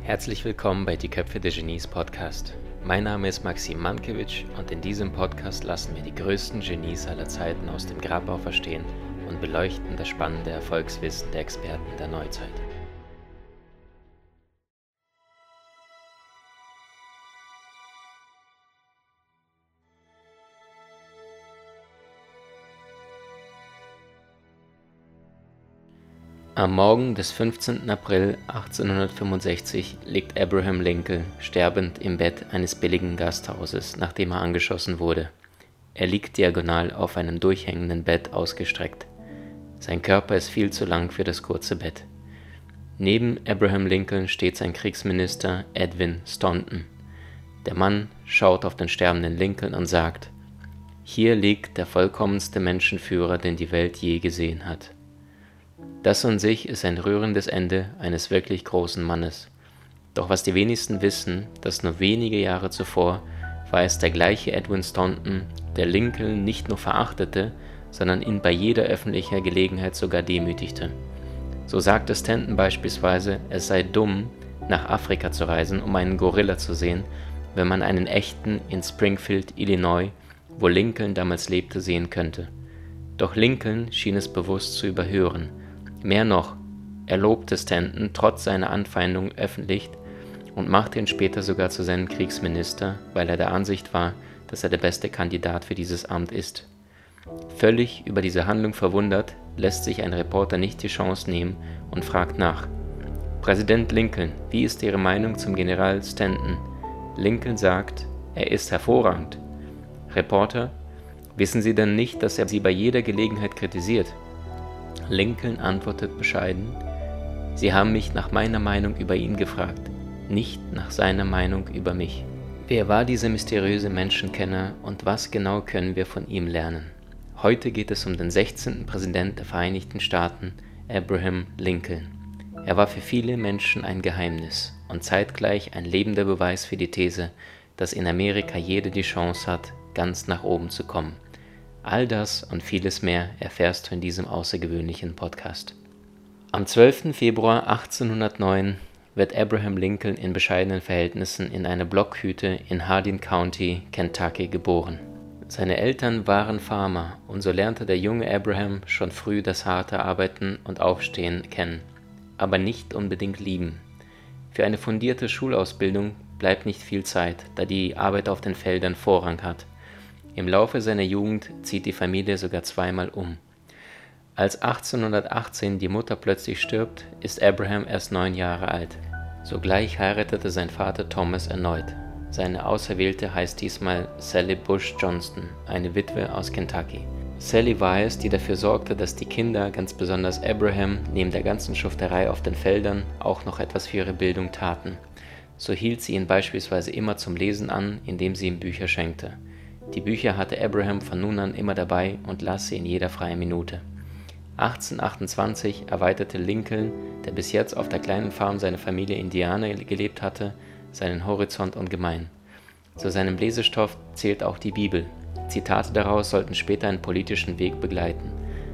Herzlich willkommen bei Die Köpfe der Genies Podcast. Mein Name ist Maxim Mankewitsch und in diesem Podcast lassen wir die größten Genies aller Zeiten aus dem Grabau verstehen und beleuchten das spannende Erfolgswissen der Experten der Neuzeit. Am Morgen des 15. April 1865 liegt Abraham Lincoln sterbend im Bett eines billigen Gasthauses, nachdem er angeschossen wurde. Er liegt diagonal auf einem durchhängenden Bett ausgestreckt. Sein Körper ist viel zu lang für das kurze Bett. Neben Abraham Lincoln steht sein Kriegsminister Edwin Staunton. Der Mann schaut auf den sterbenden Lincoln und sagt, hier liegt der vollkommenste Menschenführer, den die Welt je gesehen hat. Das an sich ist ein rührendes Ende eines wirklich großen Mannes. Doch was die wenigsten wissen, dass nur wenige Jahre zuvor war es der gleiche Edwin Staunton, der Lincoln nicht nur verachtete, sondern ihn bei jeder öffentlicher Gelegenheit sogar demütigte. So sagte Stanton beispielsweise, es sei dumm, nach Afrika zu reisen, um einen Gorilla zu sehen, wenn man einen echten in Springfield, Illinois, wo Lincoln damals lebte, sehen könnte. Doch Lincoln schien es bewusst zu überhören Mehr noch, er lobte Stanton trotz seiner Anfeindung öffentlich und machte ihn später sogar zu seinem Kriegsminister, weil er der Ansicht war, dass er der beste Kandidat für dieses Amt ist. Völlig über diese Handlung verwundert, lässt sich ein Reporter nicht die Chance nehmen und fragt nach. Präsident Lincoln, wie ist Ihre Meinung zum General Stanton? Lincoln sagt, er ist hervorragend. Reporter, wissen Sie denn nicht, dass er Sie bei jeder Gelegenheit kritisiert? Lincoln antwortet bescheiden, Sie haben mich nach meiner Meinung über ihn gefragt, nicht nach seiner Meinung über mich. Wer war dieser mysteriöse Menschenkenner und was genau können wir von ihm lernen? Heute geht es um den 16. Präsident der Vereinigten Staaten, Abraham Lincoln. Er war für viele Menschen ein Geheimnis und zeitgleich ein lebender Beweis für die These, dass in Amerika jeder die Chance hat, ganz nach oben zu kommen. All das und vieles mehr erfährst du in diesem außergewöhnlichen Podcast. Am 12. Februar 1809 wird Abraham Lincoln in bescheidenen Verhältnissen in einer Blockhütte in Hardin County, Kentucky geboren. Seine Eltern waren Farmer und so lernte der junge Abraham schon früh das harte Arbeiten und Aufstehen kennen, aber nicht unbedingt lieben. Für eine fundierte Schulausbildung bleibt nicht viel Zeit, da die Arbeit auf den Feldern Vorrang hat. Im Laufe seiner Jugend zieht die Familie sogar zweimal um. Als 1818 die Mutter plötzlich stirbt, ist Abraham erst neun Jahre alt. Sogleich heiratete sein Vater Thomas erneut. Seine Auserwählte heißt diesmal Sally Bush Johnston, eine Witwe aus Kentucky. Sally war es, die dafür sorgte, dass die Kinder, ganz besonders Abraham, neben der ganzen Schufterei auf den Feldern auch noch etwas für ihre Bildung taten. So hielt sie ihn beispielsweise immer zum Lesen an, indem sie ihm Bücher schenkte. Die Bücher hatte Abraham von nun an immer dabei und las sie in jeder freien Minute. 1828 erweiterte Lincoln, der bis jetzt auf der kleinen Farm seiner Familie Indianer gelebt hatte, seinen Horizont ungemein. Zu seinem Lesestoff zählt auch die Bibel. Zitate daraus sollten später einen politischen Weg begleiten.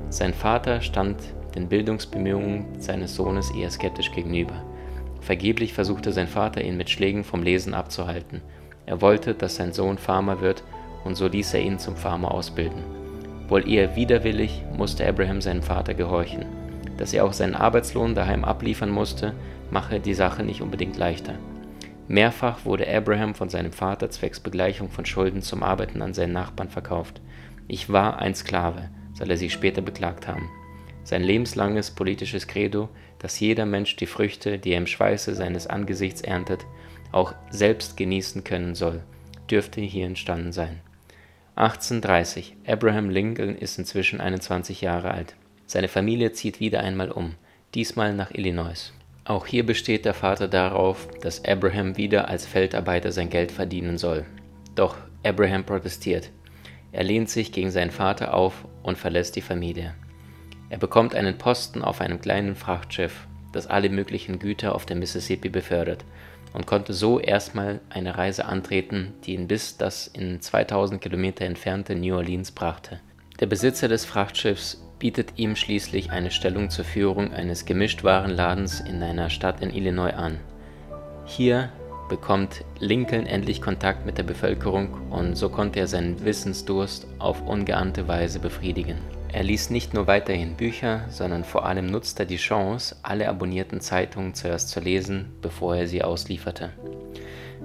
Sein Vater stand den Bildungsbemühungen seines Sohnes eher skeptisch gegenüber. Vergeblich versuchte sein Vater ihn mit Schlägen vom Lesen abzuhalten. Er wollte, dass sein Sohn Farmer wird und so ließ er ihn zum Farmer ausbilden. Wohl eher widerwillig musste Abraham seinem Vater gehorchen. Dass er auch seinen Arbeitslohn daheim abliefern musste, mache die Sache nicht unbedingt leichter. Mehrfach wurde Abraham von seinem Vater zwecks Begleichung von Schulden zum Arbeiten an seinen Nachbarn verkauft. Ich war ein Sklave, soll er sich später beklagt haben. Sein lebenslanges politisches Credo, dass jeder Mensch die Früchte, die er im Schweiße seines Angesichts erntet, auch selbst genießen können soll, dürfte hier entstanden sein. 1830. Abraham Lincoln ist inzwischen 21 Jahre alt. Seine Familie zieht wieder einmal um, diesmal nach Illinois. Auch hier besteht der Vater darauf, dass Abraham wieder als Feldarbeiter sein Geld verdienen soll. Doch Abraham protestiert. Er lehnt sich gegen seinen Vater auf und verlässt die Familie. Er bekommt einen Posten auf einem kleinen Frachtschiff, das alle möglichen Güter auf der Mississippi befördert und konnte so erstmal eine Reise antreten, die ihn bis das in 2000 Kilometer entfernte New Orleans brachte. Der Besitzer des Frachtschiffs bietet ihm schließlich eine Stellung zur Führung eines Gemischtwarenladens in einer Stadt in Illinois an. Hier bekommt Lincoln endlich Kontakt mit der Bevölkerung und so konnte er seinen Wissensdurst auf ungeahnte Weise befriedigen. Er liest nicht nur weiterhin Bücher, sondern vor allem nutzte er die Chance, alle abonnierten Zeitungen zuerst zu lesen, bevor er sie auslieferte.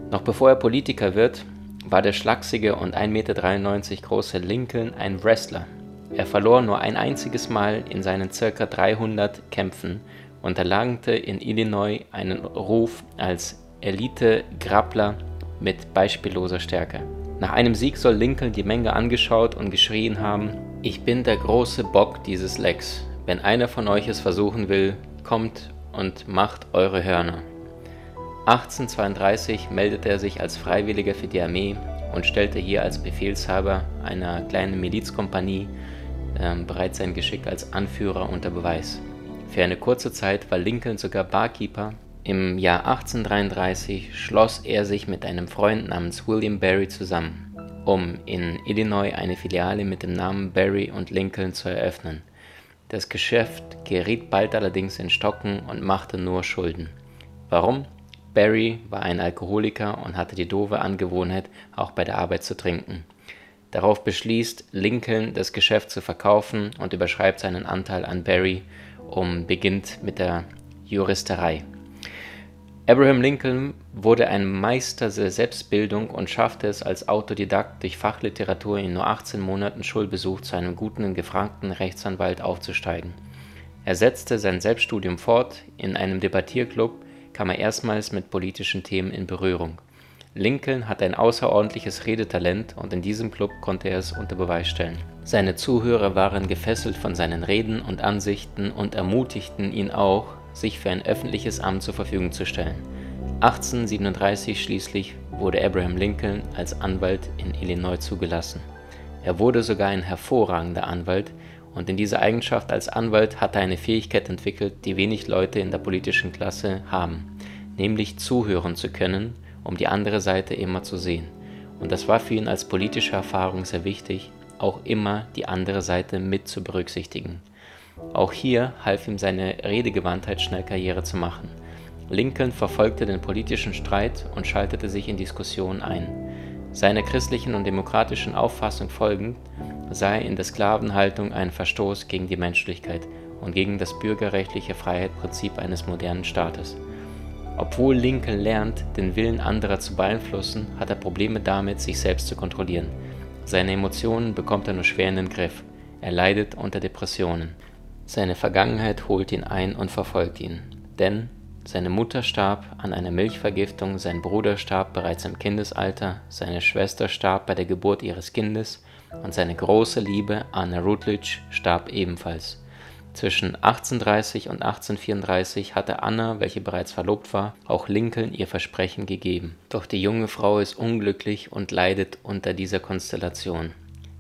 Noch bevor er Politiker wird, war der schlachsige und 1,93 Meter große Lincoln ein Wrestler. Er verlor nur ein einziges Mal in seinen ca. 300 Kämpfen und erlangte in Illinois einen Ruf als Elite-Grappler mit beispielloser Stärke. Nach einem Sieg soll Lincoln die Menge angeschaut und geschrien haben: Ich bin der große Bock dieses Lecks. Wenn einer von euch es versuchen will, kommt und macht eure Hörner. 1832 meldete er sich als Freiwilliger für die Armee und stellte hier als Befehlshaber einer kleinen Milizkompanie äh, bereits sein Geschick als Anführer unter Beweis. Für eine kurze Zeit war Lincoln sogar Barkeeper im Jahr 1833 schloss er sich mit einem Freund namens William Barry zusammen, um in Illinois eine Filiale mit dem Namen Barry und Lincoln zu eröffnen. Das Geschäft geriet bald allerdings in Stocken und machte nur Schulden. Warum? Barry war ein Alkoholiker und hatte die doofe Angewohnheit, auch bei der Arbeit zu trinken. Darauf beschließt Lincoln, das Geschäft zu verkaufen und überschreibt seinen Anteil an Barry und beginnt mit der Juristerei. Abraham Lincoln wurde ein Meister der Selbstbildung und schaffte es als Autodidakt durch Fachliteratur in nur 18 Monaten Schulbesuch zu einem guten und gefragten Rechtsanwalt aufzusteigen. Er setzte sein Selbststudium fort, in einem Debattierclub kam er erstmals mit politischen Themen in Berührung. Lincoln hatte ein außerordentliches Redetalent und in diesem Club konnte er es unter Beweis stellen. Seine Zuhörer waren gefesselt von seinen Reden und Ansichten und ermutigten ihn auch, sich für ein öffentliches Amt zur Verfügung zu stellen. 1837 schließlich wurde Abraham Lincoln als Anwalt in Illinois zugelassen. Er wurde sogar ein hervorragender Anwalt und in dieser Eigenschaft als Anwalt hat er eine Fähigkeit entwickelt, die wenig Leute in der politischen Klasse haben, nämlich zuhören zu können, um die andere Seite immer zu sehen. Und das war für ihn als politische Erfahrung sehr wichtig, auch immer die andere Seite mit zu berücksichtigen. Auch hier half ihm seine Redegewandtheit schnell Karriere zu machen. Lincoln verfolgte den politischen Streit und schaltete sich in Diskussionen ein. Seiner christlichen und demokratischen Auffassung folgend er in der Sklavenhaltung einen Verstoß gegen die Menschlichkeit und gegen das bürgerrechtliche Freiheitsprinzip eines modernen Staates. Obwohl Lincoln lernt, den Willen anderer zu beeinflussen, hat er Probleme damit, sich selbst zu kontrollieren. Seine Emotionen bekommt er nur schwer in den Griff. Er leidet unter Depressionen. Seine Vergangenheit holt ihn ein und verfolgt ihn. Denn seine Mutter starb an einer Milchvergiftung, sein Bruder starb bereits im Kindesalter, seine Schwester starb bei der Geburt ihres Kindes und seine große Liebe Anna Rutledge starb ebenfalls. Zwischen 1830 und 1834 hatte Anna, welche bereits verlobt war, auch Lincoln ihr Versprechen gegeben. Doch die junge Frau ist unglücklich und leidet unter dieser Konstellation.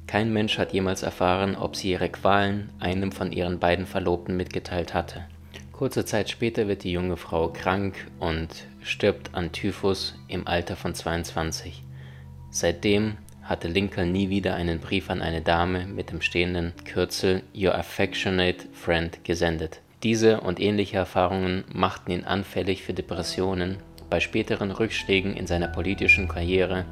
Kein Mensch hat jemals erfahren, ob sie ihre Qualen einem von ihren beiden Verlobten mitgeteilt hatte. Kurze Zeit später wird die junge Frau krank und stirbt an Typhus im Alter von 22. Seitdem hatte Lincoln nie wieder einen Brief an eine Dame mit dem stehenden Kürzel Your Affectionate Friend gesendet. Diese und ähnliche Erfahrungen machten ihn anfällig für Depressionen. Bei späteren Rückschlägen in seiner politischen Karriere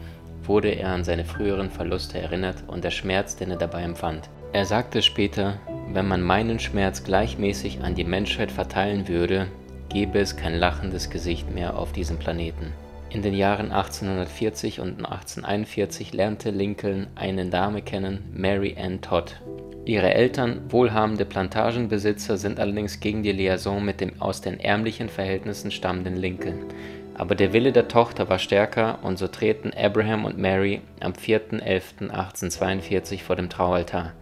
wurde er an seine früheren Verluste erinnert und der Schmerz, den er dabei empfand. Er sagte später, wenn man meinen Schmerz gleichmäßig an die Menschheit verteilen würde, gäbe es kein lachendes Gesicht mehr auf diesem Planeten. In den Jahren 1840 und 1841 lernte Lincoln eine Dame kennen, Mary Ann Todd. Ihre Eltern, wohlhabende Plantagenbesitzer, sind allerdings gegen die Liaison mit dem aus den ärmlichen Verhältnissen stammenden Lincoln. Aber der Wille der Tochter war stärker und so treten Abraham und Mary am 4.11.1842 vor dem Traualtar.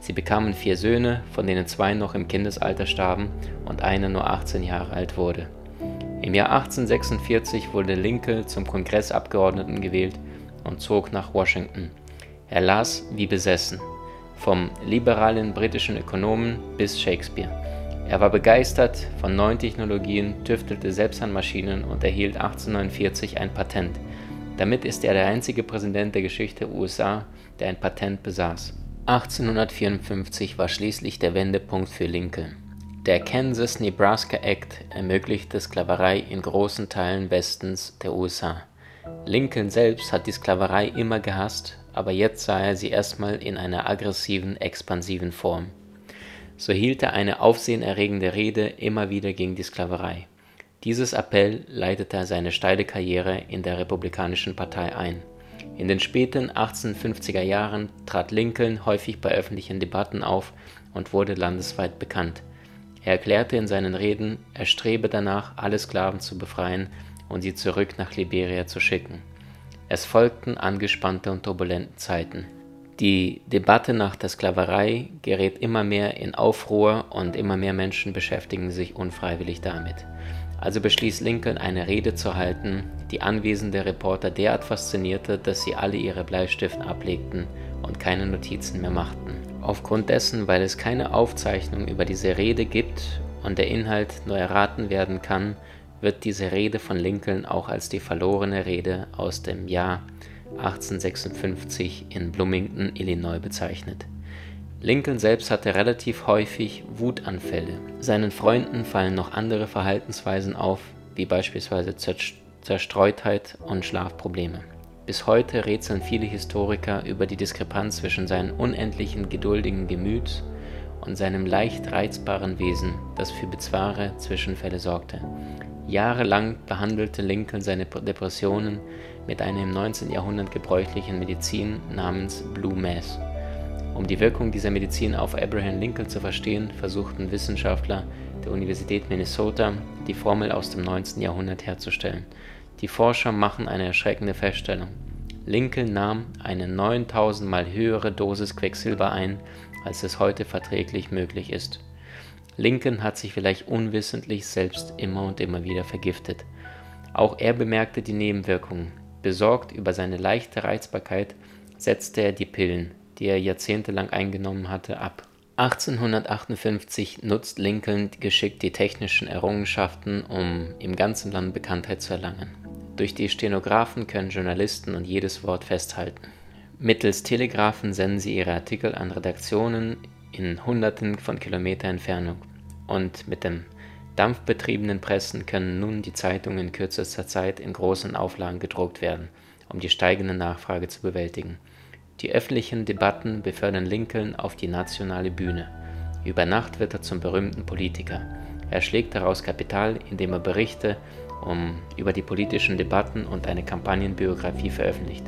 Sie bekamen vier Söhne, von denen zwei noch im Kindesalter starben und einer nur 18 Jahre alt wurde. Im Jahr 1846 wurde Lincoln zum Kongressabgeordneten gewählt und zog nach Washington. Er las wie besessen, vom liberalen britischen Ökonomen bis Shakespeare. Er war begeistert von neuen Technologien, tüftelte selbst an Maschinen und erhielt 1849 ein Patent. Damit ist er der einzige Präsident der Geschichte der USA, der ein Patent besaß. 1854 war schließlich der Wendepunkt für Lincoln. Der Kansas-Nebraska Act ermöglichte Sklaverei in großen Teilen Westens der USA. Lincoln selbst hat die Sklaverei immer gehasst, aber jetzt sah er sie erstmal in einer aggressiven, expansiven Form. So hielt er eine aufsehenerregende Rede immer wieder gegen die Sklaverei. Dieses Appell leitete seine steile Karriere in der Republikanischen Partei ein. In den späten 1850er Jahren trat Lincoln häufig bei öffentlichen Debatten auf und wurde landesweit bekannt. Er erklärte in seinen Reden, er strebe danach, alle Sklaven zu befreien und sie zurück nach Liberia zu schicken. Es folgten angespannte und turbulente Zeiten. Die Debatte nach der Sklaverei gerät immer mehr in Aufruhr und immer mehr Menschen beschäftigen sich unfreiwillig damit. Also beschließt Lincoln eine Rede zu halten, die anwesende Reporter derart faszinierte, dass sie alle ihre Bleistiften ablegten und keine Notizen mehr machten. Aufgrund dessen, weil es keine Aufzeichnung über diese Rede gibt und der Inhalt nur erraten werden kann, wird diese Rede von Lincoln auch als die verlorene Rede aus dem Jahr 1856 in Bloomington, Illinois bezeichnet. Lincoln selbst hatte relativ häufig Wutanfälle. Seinen Freunden fallen noch andere Verhaltensweisen auf, wie beispielsweise Zerstreutheit und Schlafprobleme. Bis heute rätseln viele Historiker über die Diskrepanz zwischen seinem unendlichen geduldigen Gemüt und seinem leicht reizbaren Wesen, das für bizarre Zwischenfälle sorgte. Jahrelang behandelte Lincoln seine Depressionen mit einer im 19. Jahrhundert gebräuchlichen Medizin namens Blue Mass. Um die Wirkung dieser Medizin auf Abraham Lincoln zu verstehen, versuchten Wissenschaftler der Universität Minnesota, die Formel aus dem 19. Jahrhundert herzustellen. Die Forscher machen eine erschreckende Feststellung. Lincoln nahm eine 9000 mal höhere Dosis Quecksilber ein, als es heute verträglich möglich ist. Lincoln hat sich vielleicht unwissentlich selbst immer und immer wieder vergiftet. Auch er bemerkte die Nebenwirkungen. Besorgt über seine leichte Reizbarkeit setzte er die Pillen, die er jahrzehntelang eingenommen hatte, ab. 1858 nutzt Lincoln geschickt die technischen Errungenschaften, um im ganzen Land Bekanntheit zu erlangen. Durch die Stenografen können Journalisten und jedes Wort festhalten. Mittels Telegraphen senden sie ihre Artikel an Redaktionen in Hunderten von Kilometer Entfernung. Und mit dem dampfbetriebenen Pressen können nun die Zeitungen in kürzester Zeit in großen Auflagen gedruckt werden, um die steigende Nachfrage zu bewältigen. Die öffentlichen Debatten befördern Lincoln auf die nationale Bühne. Über Nacht wird er zum berühmten Politiker. Er schlägt daraus Kapital, indem er Berichte um, über die politischen Debatten und eine Kampagnenbiografie veröffentlicht.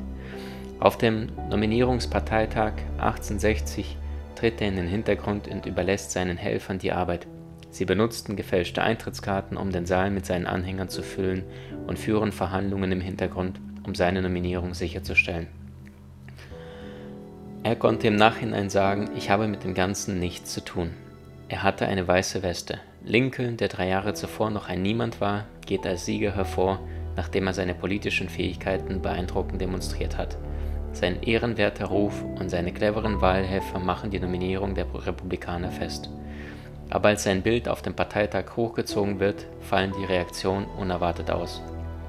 Auf dem Nominierungsparteitag 1860 tritt er in den Hintergrund und überlässt seinen Helfern die Arbeit. Sie benutzten gefälschte Eintrittskarten, um den Saal mit seinen Anhängern zu füllen und führen Verhandlungen im Hintergrund, um seine Nominierung sicherzustellen. Er konnte im Nachhinein sagen, ich habe mit dem Ganzen nichts zu tun. Er hatte eine weiße Weste. Lincoln, der drei Jahre zuvor noch ein Niemand war, geht als Sieger hervor, nachdem er seine politischen Fähigkeiten beeindruckend demonstriert hat. Sein ehrenwerter Ruf und seine cleveren Wahlhelfer machen die Nominierung der Republikaner fest. Aber als sein Bild auf dem Parteitag hochgezogen wird, fallen die Reaktionen unerwartet aus.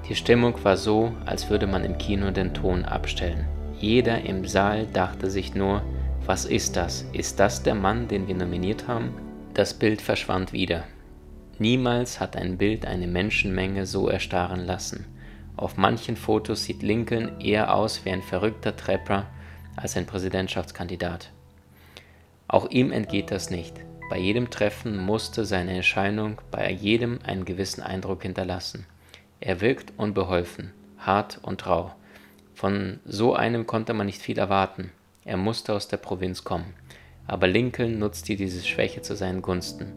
Die Stimmung war so, als würde man im Kino den Ton abstellen. Jeder im Saal dachte sich nur, was ist das? Ist das der Mann, den wir nominiert haben? Das Bild verschwand wieder. Niemals hat ein Bild eine Menschenmenge so erstarren lassen. Auf manchen Fotos sieht Lincoln eher aus wie ein verrückter Trapper als ein Präsidentschaftskandidat. Auch ihm entgeht das nicht. Bei jedem Treffen musste seine Erscheinung bei jedem einen gewissen Eindruck hinterlassen. Er wirkt unbeholfen, hart und rau. Von so einem konnte man nicht viel erwarten. Er musste aus der Provinz kommen. Aber Lincoln nutzte diese Schwäche zu seinen Gunsten.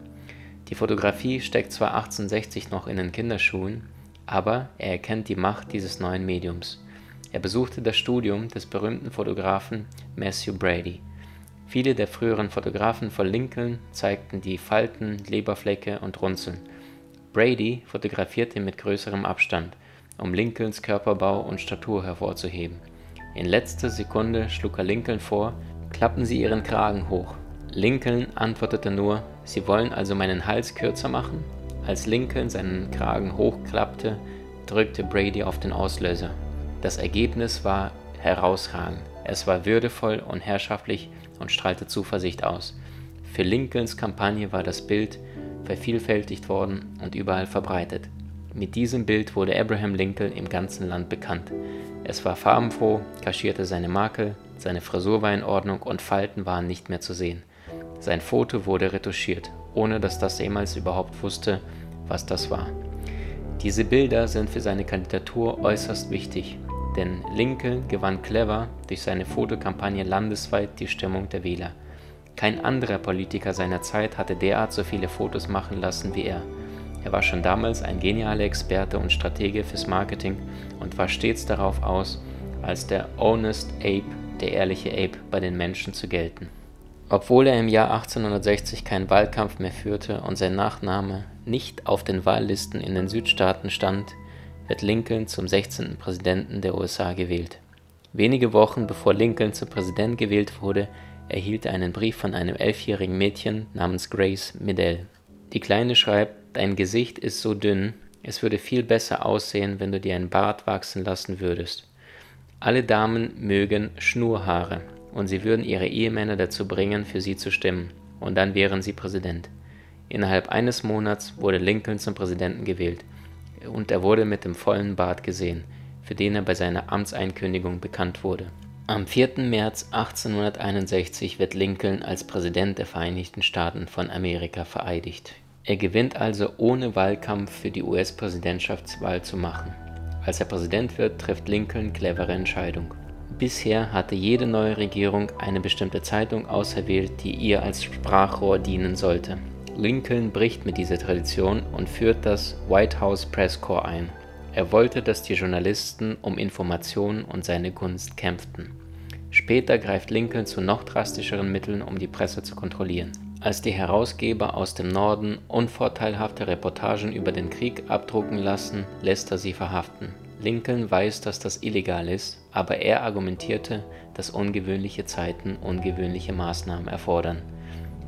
Die Fotografie steckt zwar 1860 noch in den Kinderschuhen, aber er erkennt die Macht dieses neuen Mediums. Er besuchte das Studium des berühmten Fotografen Matthew Brady. Viele der früheren Fotografen von Lincoln zeigten die Falten, Leberflecke und Runzeln. Brady fotografierte mit größerem Abstand – um Lincolns Körperbau und Statur hervorzuheben. In letzter Sekunde schlug er Lincoln vor, klappen Sie Ihren Kragen hoch. Lincoln antwortete nur, Sie wollen also meinen Hals kürzer machen? Als Lincoln seinen Kragen hochklappte, drückte Brady auf den Auslöser. Das Ergebnis war herausragend. Es war würdevoll und herrschaftlich und strahlte Zuversicht aus. Für Lincolns Kampagne war das Bild vervielfältigt worden und überall verbreitet. Mit diesem Bild wurde Abraham Lincoln im ganzen Land bekannt. Es war farbenfroh, kaschierte seine Makel, seine Frisur war in Ordnung und Falten waren nicht mehr zu sehen. Sein Foto wurde retuschiert, ohne dass das jemals überhaupt wusste, was das war. Diese Bilder sind für seine Kandidatur äußerst wichtig, denn Lincoln gewann clever durch seine Fotokampagne landesweit die Stimmung der Wähler. Kein anderer Politiker seiner Zeit hatte derart so viele Fotos machen lassen wie er. Er war schon damals ein genialer Experte und Stratege fürs Marketing und war stets darauf aus, als der Honest Ape, der ehrliche Ape, bei den Menschen zu gelten. Obwohl er im Jahr 1860 keinen Wahlkampf mehr führte und sein Nachname nicht auf den Wahllisten in den Südstaaten stand, wird Lincoln zum 16. Präsidenten der USA gewählt. Wenige Wochen bevor Lincoln zum Präsident gewählt wurde, erhielt er einen Brief von einem elfjährigen Mädchen namens Grace Middell. Die Kleine schreibt, Dein Gesicht ist so dünn, es würde viel besser aussehen, wenn du dir einen Bart wachsen lassen würdest. Alle Damen mögen Schnurhaare, und sie würden ihre Ehemänner dazu bringen, für sie zu stimmen, und dann wären sie Präsident. Innerhalb eines Monats wurde Lincoln zum Präsidenten gewählt, und er wurde mit dem vollen Bart gesehen, für den er bei seiner Amtseinkündigung bekannt wurde. Am 4. März 1861 wird Lincoln als Präsident der Vereinigten Staaten von Amerika vereidigt. Er gewinnt also ohne Wahlkampf für die US-Präsidentschaftswahl zu machen. Als er Präsident wird, trifft Lincoln clevere Entscheidung. Bisher hatte jede neue Regierung eine bestimmte Zeitung auserwählt, die ihr als Sprachrohr dienen sollte. Lincoln bricht mit dieser Tradition und führt das White House Press Corps ein. Er wollte, dass die Journalisten um Informationen und seine Gunst kämpften. Später greift Lincoln zu noch drastischeren Mitteln, um die Presse zu kontrollieren. Als die Herausgeber aus dem Norden unvorteilhafte Reportagen über den Krieg abdrucken lassen, lässt er sie verhaften. Lincoln weiß, dass das illegal ist, aber er argumentierte, dass ungewöhnliche Zeiten ungewöhnliche Maßnahmen erfordern.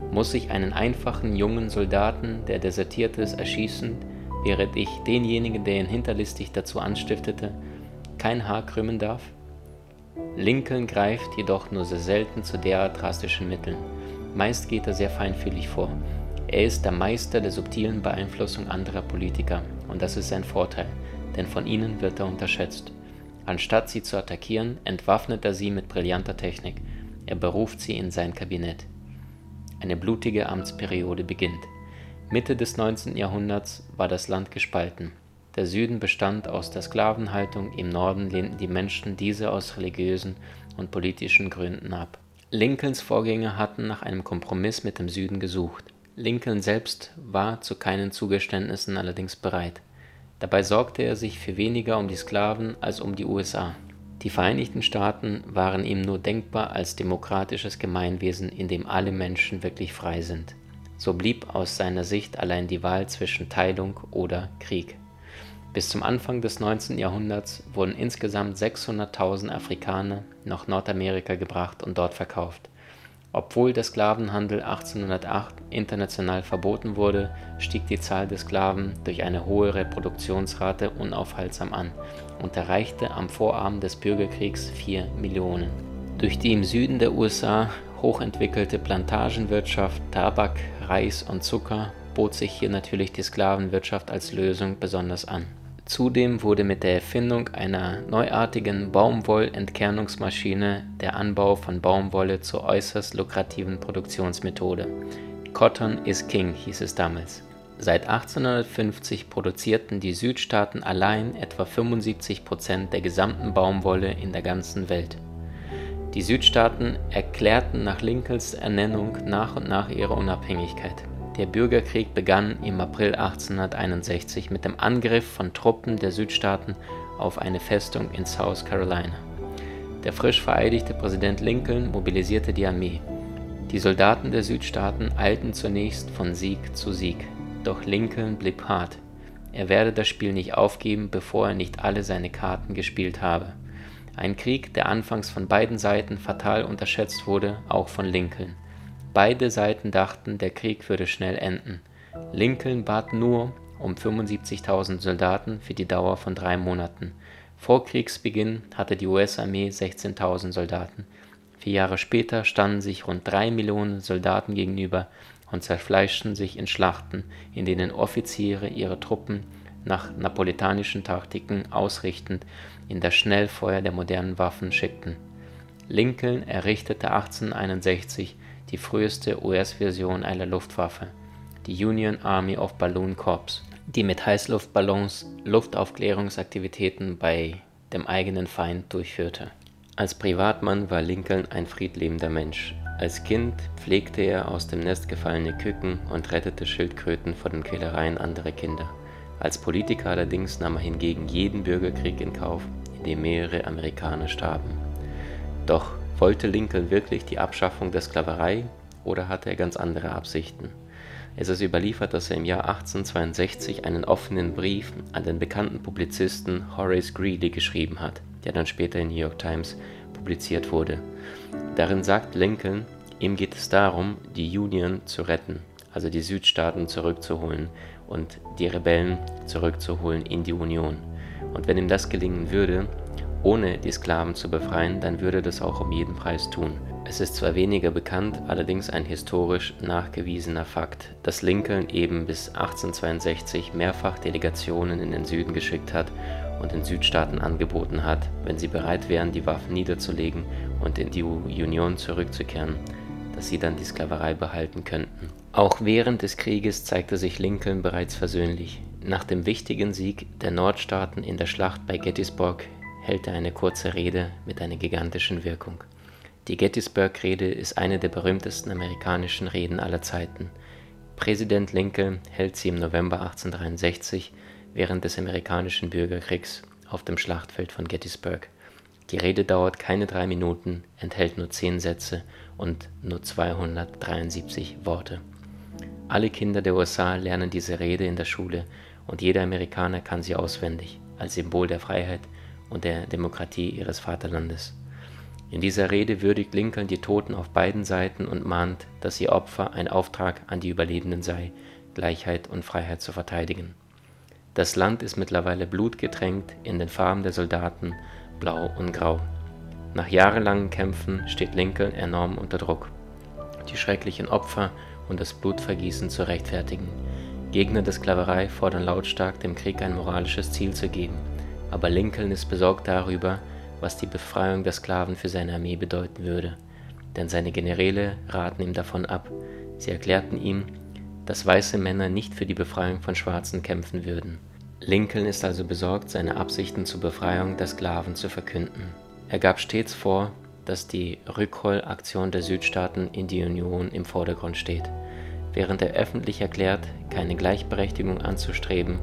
Muss ich einen einfachen jungen Soldaten, der desertiert ist, erschießen, während ich denjenigen, der ihn hinterlistig dazu anstiftete, kein Haar krümmen darf? Lincoln greift jedoch nur sehr selten zu derart drastischen Mitteln. Meist geht er sehr feinfühlig vor. Er ist der Meister der subtilen Beeinflussung anderer Politiker und das ist sein Vorteil, denn von ihnen wird er unterschätzt. Anstatt sie zu attackieren, entwaffnet er sie mit brillanter Technik. Er beruft sie in sein Kabinett. Eine blutige Amtsperiode beginnt. Mitte des 19. Jahrhunderts war das Land gespalten. Der Süden bestand aus der Sklavenhaltung, im Norden lehnten die Menschen diese aus religiösen und politischen Gründen ab. Lincolns Vorgänger hatten nach einem Kompromiss mit dem Süden gesucht. Lincoln selbst war zu keinen Zugeständnissen allerdings bereit. Dabei sorgte er sich für weniger um die Sklaven als um die USA. Die Vereinigten Staaten waren ihm nur denkbar als demokratisches Gemeinwesen, in dem alle Menschen wirklich frei sind. So blieb aus seiner Sicht allein die Wahl zwischen Teilung oder Krieg. Bis zum Anfang des 19. Jahrhunderts wurden insgesamt 600.000 Afrikaner nach Nordamerika gebracht und dort verkauft. Obwohl der Sklavenhandel 1808 international verboten wurde, stieg die Zahl der Sklaven durch eine hohe Reproduktionsrate unaufhaltsam an und erreichte am Vorabend des Bürgerkriegs 4 Millionen. Durch die im Süden der USA hochentwickelte Plantagenwirtschaft, Tabak, Reis und Zucker bot sich hier natürlich die Sklavenwirtschaft als Lösung besonders an Zudem wurde mit der Erfindung einer neuartigen Baumwollentkernungsmaschine der Anbau von Baumwolle zur äußerst lukrativen Produktionsmethode. Cotton is King hieß es damals. Seit 1850 produzierten die Südstaaten allein etwa 75 Prozent der gesamten Baumwolle in der ganzen Welt. Die Südstaaten erklärten nach Lincolns Ernennung nach und nach ihre Unabhängigkeit der Bürgerkrieg begann im April 1861 mit dem Angriff von Truppen der Südstaaten auf eine Festung in South Carolina. Der frisch vereidigte Präsident Lincoln mobilisierte die Armee. Die Soldaten der Südstaaten eilten zunächst von Sieg zu Sieg, doch Lincoln blieb hart. Er werde das Spiel nicht aufgeben, bevor er nicht alle seine Karten gespielt habe. Ein Krieg, der anfangs von beiden Seiten fatal unterschätzt wurde, auch von Lincoln. Beide Seiten dachten, der Krieg würde schnell enden. Lincoln bat nur um 75.000 Soldaten für die Dauer von drei Monaten. Vor Kriegsbeginn hatte die US-Armee 16.000 Soldaten. Vier Jahre später standen sich rund drei Millionen Soldaten gegenüber und zerfleischten sich in Schlachten, in denen Offiziere ihre Truppen nach napolitanischen Taktiken ausrichtend in das Schnellfeuer der modernen Waffen schickten. Lincoln errichtete 1861 die früheste US-Version einer Luftwaffe, die Union Army of Balloon Corps, die mit Heißluftballons Luftaufklärungsaktivitäten bei dem eigenen Feind durchführte. Als Privatmann war Lincoln ein friedliebender Mensch. Als Kind pflegte er aus dem Nest gefallene Küken und rettete Schildkröten vor den Quälereien anderer Kinder. Als Politiker allerdings nahm er hingegen jeden Bürgerkrieg in Kauf, in dem mehrere Amerikaner starben. Doch wollte Lincoln wirklich die Abschaffung der Sklaverei oder hatte er ganz andere Absichten? Es ist überliefert, dass er im Jahr 1862 einen offenen Brief an den bekannten Publizisten Horace Greeley geschrieben hat, der dann später in New York Times publiziert wurde. Darin sagt Lincoln, ihm geht es darum, die Union zu retten, also die Südstaaten zurückzuholen und die Rebellen zurückzuholen in die Union. Und wenn ihm das gelingen würde, ohne die Sklaven zu befreien, dann würde das auch um jeden Preis tun. Es ist zwar weniger bekannt, allerdings ein historisch nachgewiesener Fakt, dass Lincoln eben bis 1862 mehrfach Delegationen in den Süden geschickt hat und den Südstaaten angeboten hat, wenn sie bereit wären, die Waffen niederzulegen und in die Union zurückzukehren, dass sie dann die Sklaverei behalten könnten. Auch während des Krieges zeigte sich Lincoln bereits versöhnlich. Nach dem wichtigen Sieg der Nordstaaten in der Schlacht bei Gettysburg hält er eine kurze Rede mit einer gigantischen Wirkung. Die Gettysburg-Rede ist eine der berühmtesten amerikanischen Reden aller Zeiten. Präsident Lincoln hält sie im November 1863 während des amerikanischen Bürgerkriegs auf dem Schlachtfeld von Gettysburg. Die Rede dauert keine drei Minuten, enthält nur zehn Sätze und nur 273 Worte. Alle Kinder der USA lernen diese Rede in der Schule und jeder Amerikaner kann sie auswendig, als Symbol der Freiheit und der Demokratie ihres Vaterlandes. In dieser Rede würdigt Lincoln die Toten auf beiden Seiten und mahnt, dass ihr Opfer ein Auftrag an die Überlebenden sei, Gleichheit und Freiheit zu verteidigen. Das Land ist mittlerweile blutgetränkt in den Farben der Soldaten, blau und grau. Nach jahrelangen Kämpfen steht Lincoln enorm unter Druck, die schrecklichen Opfer und das Blutvergießen zu rechtfertigen. Gegner der Sklaverei fordern lautstark, dem Krieg ein moralisches Ziel zu geben. Aber Lincoln ist besorgt darüber, was die Befreiung der Sklaven für seine Armee bedeuten würde. Denn seine Generäle raten ihm davon ab. Sie erklärten ihm, dass weiße Männer nicht für die Befreiung von Schwarzen kämpfen würden. Lincoln ist also besorgt, seine Absichten zur Befreiung der Sklaven zu verkünden. Er gab stets vor, dass die Rückholaktion der Südstaaten in die Union im Vordergrund steht. Während er öffentlich erklärt, keine Gleichberechtigung anzustreben,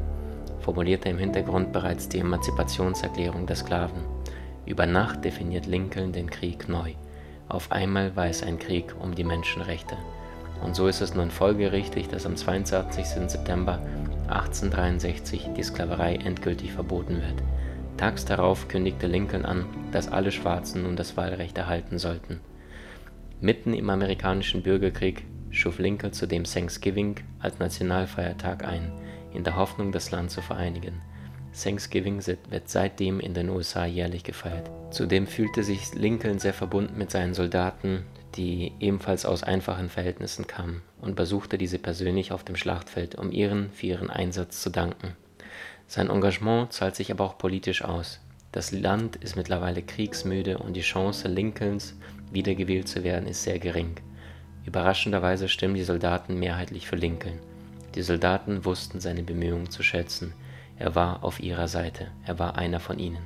formuliert er im Hintergrund bereits die Emanzipationserklärung der Sklaven. Über Nacht definiert Lincoln den Krieg neu. Auf einmal war es ein Krieg um die Menschenrechte. Und so ist es nun folgerichtig, dass am 22. September 1863 die Sklaverei endgültig verboten wird. Tags darauf kündigte Lincoln an, dass alle Schwarzen nun das Wahlrecht erhalten sollten. Mitten im amerikanischen Bürgerkrieg schuf Lincoln zudem Thanksgiving als Nationalfeiertag ein, in der Hoffnung, das Land zu vereinigen. Thanksgiving wird seitdem in den USA jährlich gefeiert. Zudem fühlte sich Lincoln sehr verbunden mit seinen Soldaten, die ebenfalls aus einfachen Verhältnissen kamen, und besuchte diese persönlich auf dem Schlachtfeld, um ihren für ihren Einsatz zu danken. Sein Engagement zahlt sich aber auch politisch aus. Das Land ist mittlerweile kriegsmüde und die Chance Lincolns, wiedergewählt zu werden, ist sehr gering. Überraschenderweise stimmen die Soldaten mehrheitlich für Lincoln. Die Soldaten wussten seine Bemühungen zu schätzen. Er war auf ihrer Seite, er war einer von ihnen.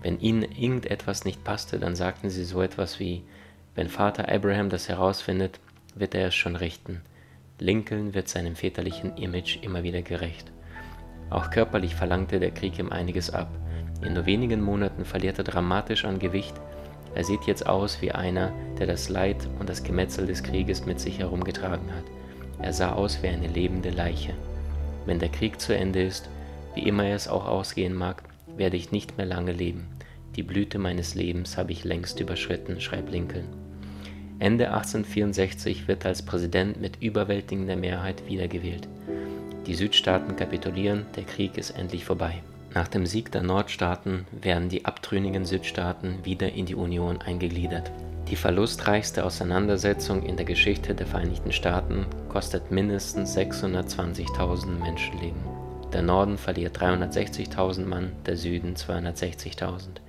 Wenn ihnen irgendetwas nicht passte, dann sagten sie so etwas wie wenn Vater Abraham das herausfindet, wird er es schon richten. Lincoln wird seinem väterlichen Image immer wieder gerecht. Auch körperlich verlangte der Krieg ihm einiges ab. In nur wenigen Monaten verliert er dramatisch an Gewicht. Er sieht jetzt aus wie einer, der das Leid und das Gemetzel des Krieges mit sich herumgetragen hat. Er sah aus wie eine lebende Leiche. Wenn der Krieg zu Ende ist, wie immer es auch ausgehen mag, werde ich nicht mehr lange leben. Die Blüte meines Lebens habe ich längst überschritten, schreibt Lincoln. Ende 1864 wird er als Präsident mit überwältigender Mehrheit wiedergewählt. Die Südstaaten kapitulieren, der Krieg ist endlich vorbei. Nach dem Sieg der Nordstaaten werden die abtrünnigen Südstaaten wieder in die Union eingegliedert. Die verlustreichste Auseinandersetzung in der Geschichte der Vereinigten Staaten kostet mindestens 620.000 Menschenleben. Der Norden verliert 360.000 Mann, der Süden 260.000.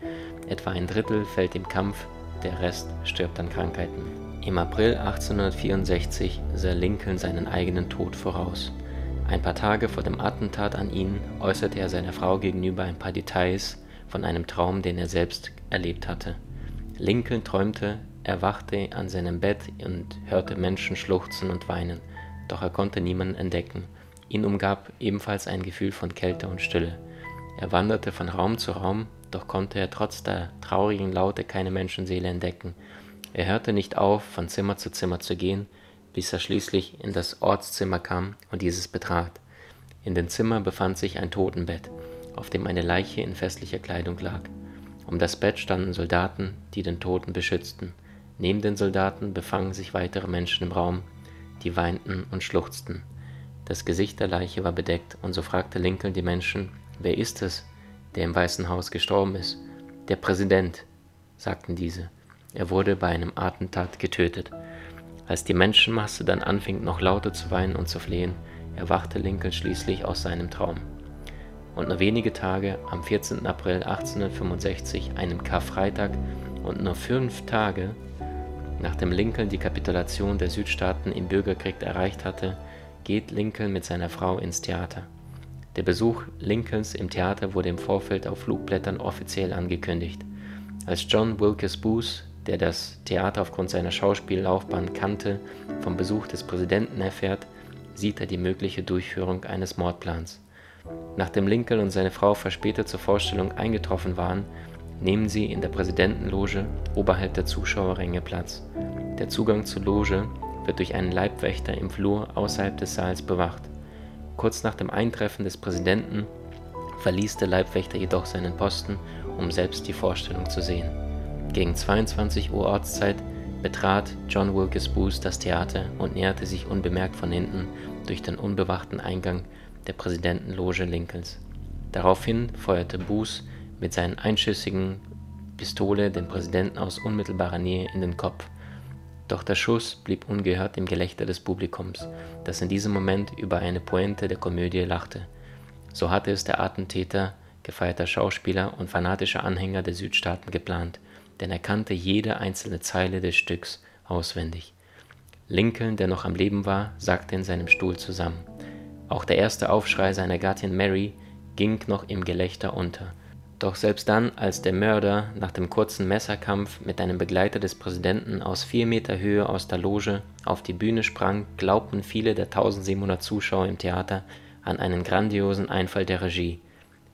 Etwa ein Drittel fällt im Kampf, der Rest stirbt an Krankheiten. Im April 1864 sah Lincoln seinen eigenen Tod voraus. Ein paar Tage vor dem Attentat an ihn äußerte er seiner Frau gegenüber ein paar Details von einem Traum, den er selbst erlebt hatte. Lincoln träumte, er wachte an seinem Bett und hörte Menschen schluchzen und weinen, doch er konnte niemanden entdecken. Ihn umgab ebenfalls ein Gefühl von Kälte und Stille. Er wanderte von Raum zu Raum, doch konnte er trotz der traurigen Laute keine Menschenseele entdecken. Er hörte nicht auf, von Zimmer zu Zimmer zu gehen, bis er schließlich in das Ortszimmer kam und dieses betrat. In dem Zimmer befand sich ein Totenbett, auf dem eine Leiche in festlicher Kleidung lag. Um das Bett standen Soldaten, die den Toten beschützten. Neben den Soldaten befanden sich weitere Menschen im Raum, die weinten und schluchzten. Das Gesicht der Leiche war bedeckt, und so fragte Lincoln die Menschen, wer ist es, der im Weißen Haus gestorben ist? Der Präsident, sagten diese. Er wurde bei einem Attentat getötet. Als die Menschenmasse dann anfing, noch lauter zu weinen und zu flehen, erwachte Lincoln schließlich aus seinem Traum. Und nur wenige Tage, am 14. April 1865, einem Karfreitag, und nur fünf Tage, nachdem Lincoln die Kapitulation der Südstaaten im Bürgerkrieg erreicht hatte, geht Lincoln mit seiner Frau ins Theater. Der Besuch Lincolns im Theater wurde im Vorfeld auf Flugblättern offiziell angekündigt. Als John Wilkes Booth, der das Theater aufgrund seiner Schauspiellaufbahn kannte, vom Besuch des Präsidenten erfährt, sieht er die mögliche Durchführung eines Mordplans. Nachdem Lincoln und seine Frau verspätet zur Vorstellung eingetroffen waren, nehmen sie in der Präsidentenloge oberhalb der Zuschauerränge Platz. Der Zugang zur Loge wird durch einen Leibwächter im Flur außerhalb des Saals bewacht. Kurz nach dem Eintreffen des Präsidenten verließ der Leibwächter jedoch seinen Posten, um selbst die Vorstellung zu sehen. Gegen 22 Uhr Ortszeit betrat John Wilkes Booth das Theater und näherte sich unbemerkt von hinten durch den unbewachten Eingang der Präsidentenloge Lincolns. Daraufhin feuerte Booth mit seiner einschüssigen Pistole den Präsidenten aus unmittelbarer Nähe in den Kopf. Doch der Schuss blieb ungehört im Gelächter des Publikums, das in diesem Moment über eine Pointe der Komödie lachte. So hatte es der Attentäter, gefeierter Schauspieler und fanatischer Anhänger der Südstaaten geplant, denn er kannte jede einzelne Zeile des Stücks auswendig. Lincoln, der noch am Leben war, sackte in seinem Stuhl zusammen. Auch der erste Aufschrei seiner Gattin Mary ging noch im Gelächter unter, doch selbst dann, als der Mörder nach dem kurzen Messerkampf mit einem Begleiter des Präsidenten aus vier Meter Höhe aus der Loge auf die Bühne sprang, glaubten viele der 1700 Zuschauer im Theater an einen grandiosen Einfall der Regie.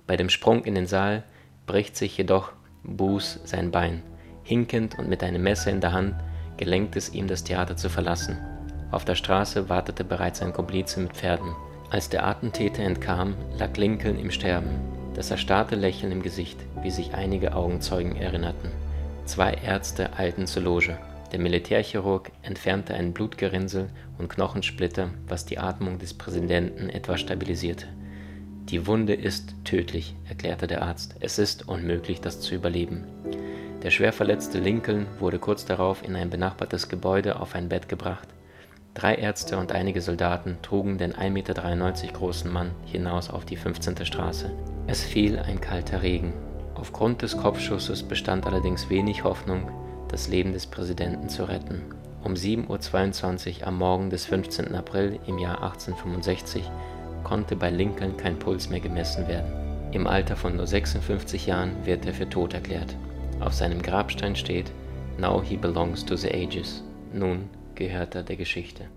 Bei dem Sprung in den Saal bricht sich jedoch Booth sein Bein. Hinkend und mit einem Messer in der Hand gelenkt es ihm, das Theater zu verlassen. Auf der Straße wartete bereits ein Komplize mit Pferden. Als der Attentäter entkam, lag Lincoln im Sterben das erstarrte Lächeln im Gesicht, wie sich einige Augenzeugen erinnerten. Zwei Ärzte eilten zur Loge. Der Militärchirurg entfernte ein Blutgerinnsel und Knochensplitter, was die Atmung des Präsidenten etwas stabilisierte. Die Wunde ist tödlich, erklärte der Arzt. Es ist unmöglich, das zu überleben. Der schwer verletzte Lincoln wurde kurz darauf in ein benachbartes Gebäude auf ein Bett gebracht. Drei Ärzte und einige Soldaten trugen den 1,93 Meter großen Mann hinaus auf die 15. Straße. Es fiel ein kalter Regen. Aufgrund des Kopfschusses bestand allerdings wenig Hoffnung, das Leben des Präsidenten zu retten. Um 7.22 Uhr am Morgen des 15. April im Jahr 1865 konnte bei Lincoln kein Puls mehr gemessen werden. Im Alter von nur 56 Jahren wird er für tot erklärt. Auf seinem Grabstein steht Now he belongs to the ages. Nun gehört er der Geschichte.